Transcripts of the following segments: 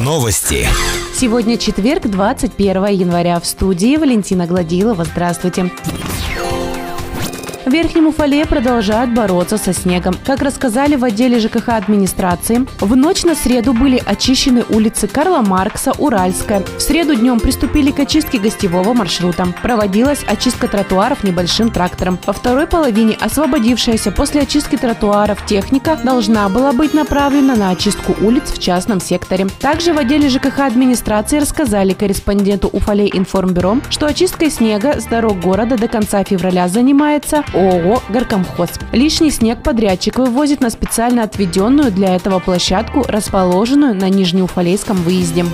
Новости. Сегодня четверг, 21 января. В студии Валентина Гладилова. Здравствуйте. В Верхнем Уфале продолжают бороться со снегом. Как рассказали в отделе ЖКХ администрации, в ночь на среду были очищены улицы Карла Маркса, Уральская. В среду днем приступили к очистке гостевого маршрута. Проводилась очистка тротуаров небольшим трактором. Во второй половине освободившаяся после очистки тротуаров техника должна была быть направлена на очистку улиц в частном секторе. Также в отделе ЖКХ администрации рассказали корреспонденту Уфалей информбюро, что очисткой снега с дорог города до конца февраля занимается ООО «Горкомхоз». Лишний снег подрядчик вывозит на специально отведенную для этого площадку, расположенную на Нижнеуфалейском выезде.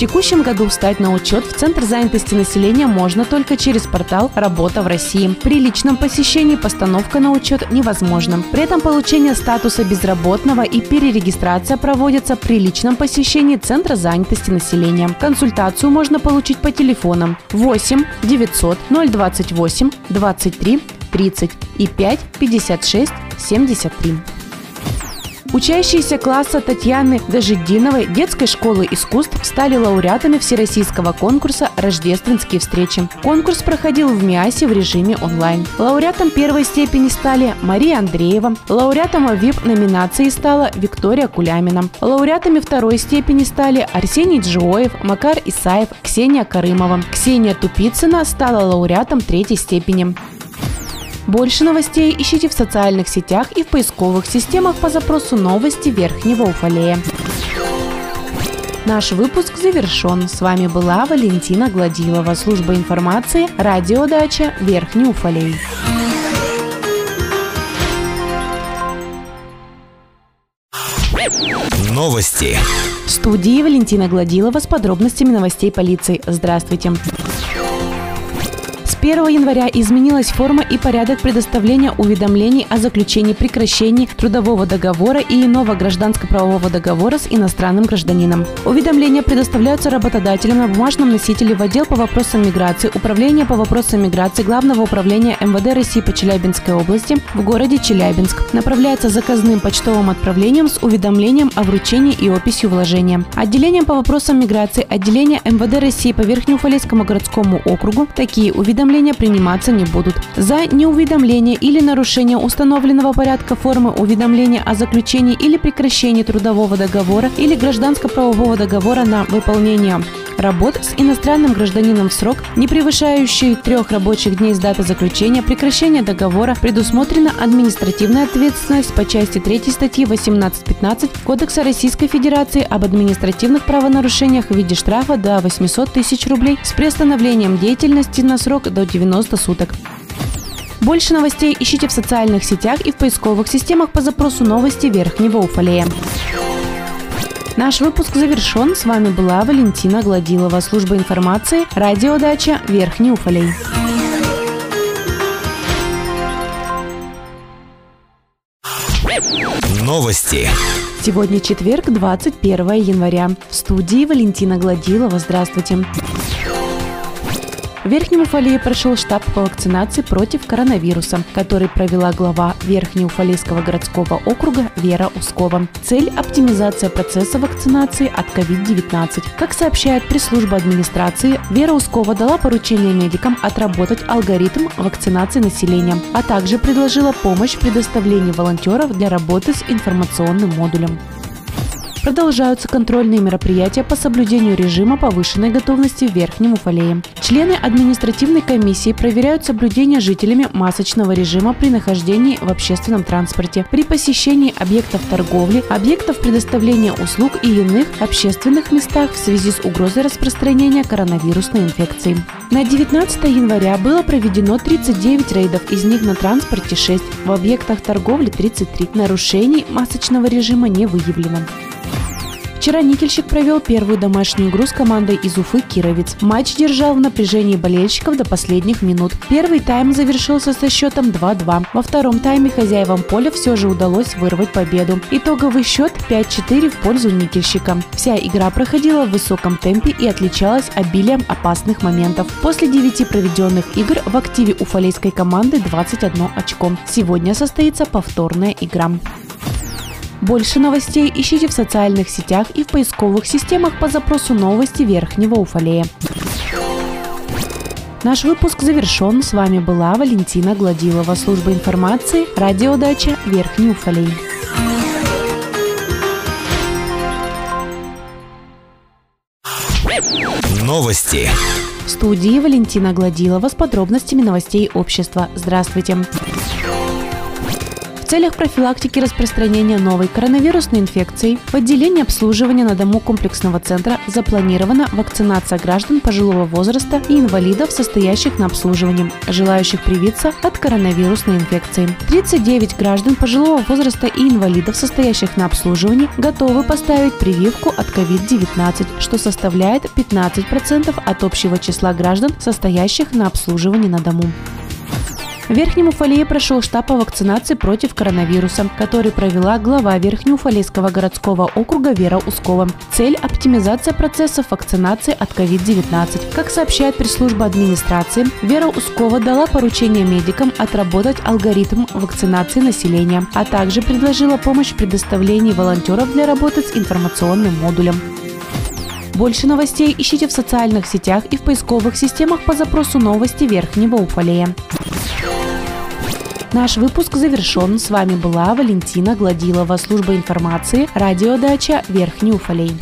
Текущем году встать на учет в Центр занятости населения можно только через портал «Работа в России». При личном посещении постановка на учет невозможна. При этом получение статуса безработного и перерегистрация проводятся при личном посещении Центра занятости населения. Консультацию можно получить по телефонам 8 900 028 23 30 и 5 56 73. Учащиеся класса Татьяны Дажидиновой детской школы искусств стали лауреатами всероссийского конкурса «Рождественские встречи». Конкурс проходил в МИАСе в режиме онлайн. Лауреатом первой степени стали Мария Андреева. Лауреатом ВИП-номинации стала Виктория Кулямина. Лауреатами второй степени стали Арсений Джоев, Макар Исаев, Ксения Карымова. Ксения Тупицына стала лауреатом третьей степени. Больше новостей ищите в социальных сетях и в поисковых системах по запросу «Новости Верхнего Уфалея». Наш выпуск завершен. С вами была Валентина Гладилова, служба информации, радиодача Верхний Уфалей. Новости. В студии Валентина Гладилова с подробностями новостей полиции. Здравствуйте. 1 января изменилась форма и порядок предоставления уведомлений о заключении прекращении трудового договора и иного гражданско-правового договора с иностранным гражданином. Уведомления предоставляются работодателям на бумажном носителе в отдел по вопросам миграции, Управление по вопросам миграции Главного управления МВД России по Челябинской области в городе Челябинск. Направляется заказным почтовым отправлением с уведомлением о вручении и описью вложения. Отделением по вопросам миграции отделения МВД России по Верхнеуфалейскому городскому округу такие уведомления уведомления приниматься не будут. За неуведомление или нарушение установленного порядка формы уведомления о заключении или прекращении трудового договора или гражданско-правового договора на выполнение работ с иностранным гражданином в срок, не превышающий трех рабочих дней с даты заключения прекращения договора, предусмотрена административная ответственность по части 3 статьи 18.15 Кодекса Российской Федерации об административных правонарушениях в виде штрафа до 800 тысяч рублей с приостановлением деятельности на срок до 90 суток. Больше новостей ищите в социальных сетях и в поисковых системах по запросу новости Верхнего Уфалея. Наш выпуск завершен. С вами была Валентина Гладилова, служба информации, радиодача Верхний Уфалей. Новости. Сегодня четверг, 21 января. В студии Валентина Гладилова. Здравствуйте. В Верхнем Уфалее прошел штаб по вакцинации против коронавируса, который провела глава Верхнеуфалейского городского округа Вера Ускова. Цель – оптимизация процесса вакцинации от COVID-19. Как сообщает пресс-служба администрации, Вера Ускова дала поручение медикам отработать алгоритм вакцинации населения, а также предложила помощь в предоставлении волонтеров для работы с информационным модулем. Продолжаются контрольные мероприятия по соблюдению режима повышенной готовности в Верхнем Уфалее. Члены административной комиссии проверяют соблюдение жителями масочного режима при нахождении в общественном транспорте, при посещении объектов торговли, объектов предоставления услуг и иных общественных местах в связи с угрозой распространения коронавирусной инфекции. На 19 января было проведено 39 рейдов, из них на транспорте 6, в объектах торговли 33. Нарушений масочного режима не выявлено. Вчера никельщик провел первую домашнюю игру с командой из Уфы «Кировец». Матч держал в напряжении болельщиков до последних минут. Первый тайм завершился со счетом 2-2. Во втором тайме хозяевам поля все же удалось вырвать победу. Итоговый счет 5-4 в пользу никельщика. Вся игра проходила в высоком темпе и отличалась обилием опасных моментов. После 9 проведенных игр в активе уфалейской команды 21 очко. Сегодня состоится повторная игра. Больше новостей ищите в социальных сетях и в поисковых системах по запросу «Новости Верхнего Уфалея». Наш выпуск завершен. С вами была Валентина Гладилова, служба информации, радиодача Верхний Уфалей. Новости. В студии Валентина Гладилова с подробностями новостей общества. Здравствуйте. В целях профилактики распространения новой коронавирусной инфекции в отделении обслуживания на дому комплексного центра запланирована вакцинация граждан пожилого возраста и инвалидов, состоящих на обслуживании, желающих привиться от коронавирусной инфекции. 39 граждан пожилого возраста и инвалидов, состоящих на обслуживании, готовы поставить прививку от COVID-19, что составляет 15% от общего числа граждан, состоящих на обслуживании на дому. В Верхнем Уфалее прошел штаб по вакцинации против коронавируса, который провела глава Верхнеуфалейского городского округа Вера Ускова. Цель – оптимизация процессов вакцинации от COVID-19. Как сообщает пресс-служба администрации, Вера Ускова дала поручение медикам отработать алгоритм вакцинации населения, а также предложила помощь в предоставлении волонтеров для работы с информационным модулем. Больше новостей ищите в социальных сетях и в поисковых системах по запросу «Новости Верхнего Уфалея». Наш выпуск завершен. С вами была Валентина Гладилова, служба информации, радиодача Верхний Уфалей.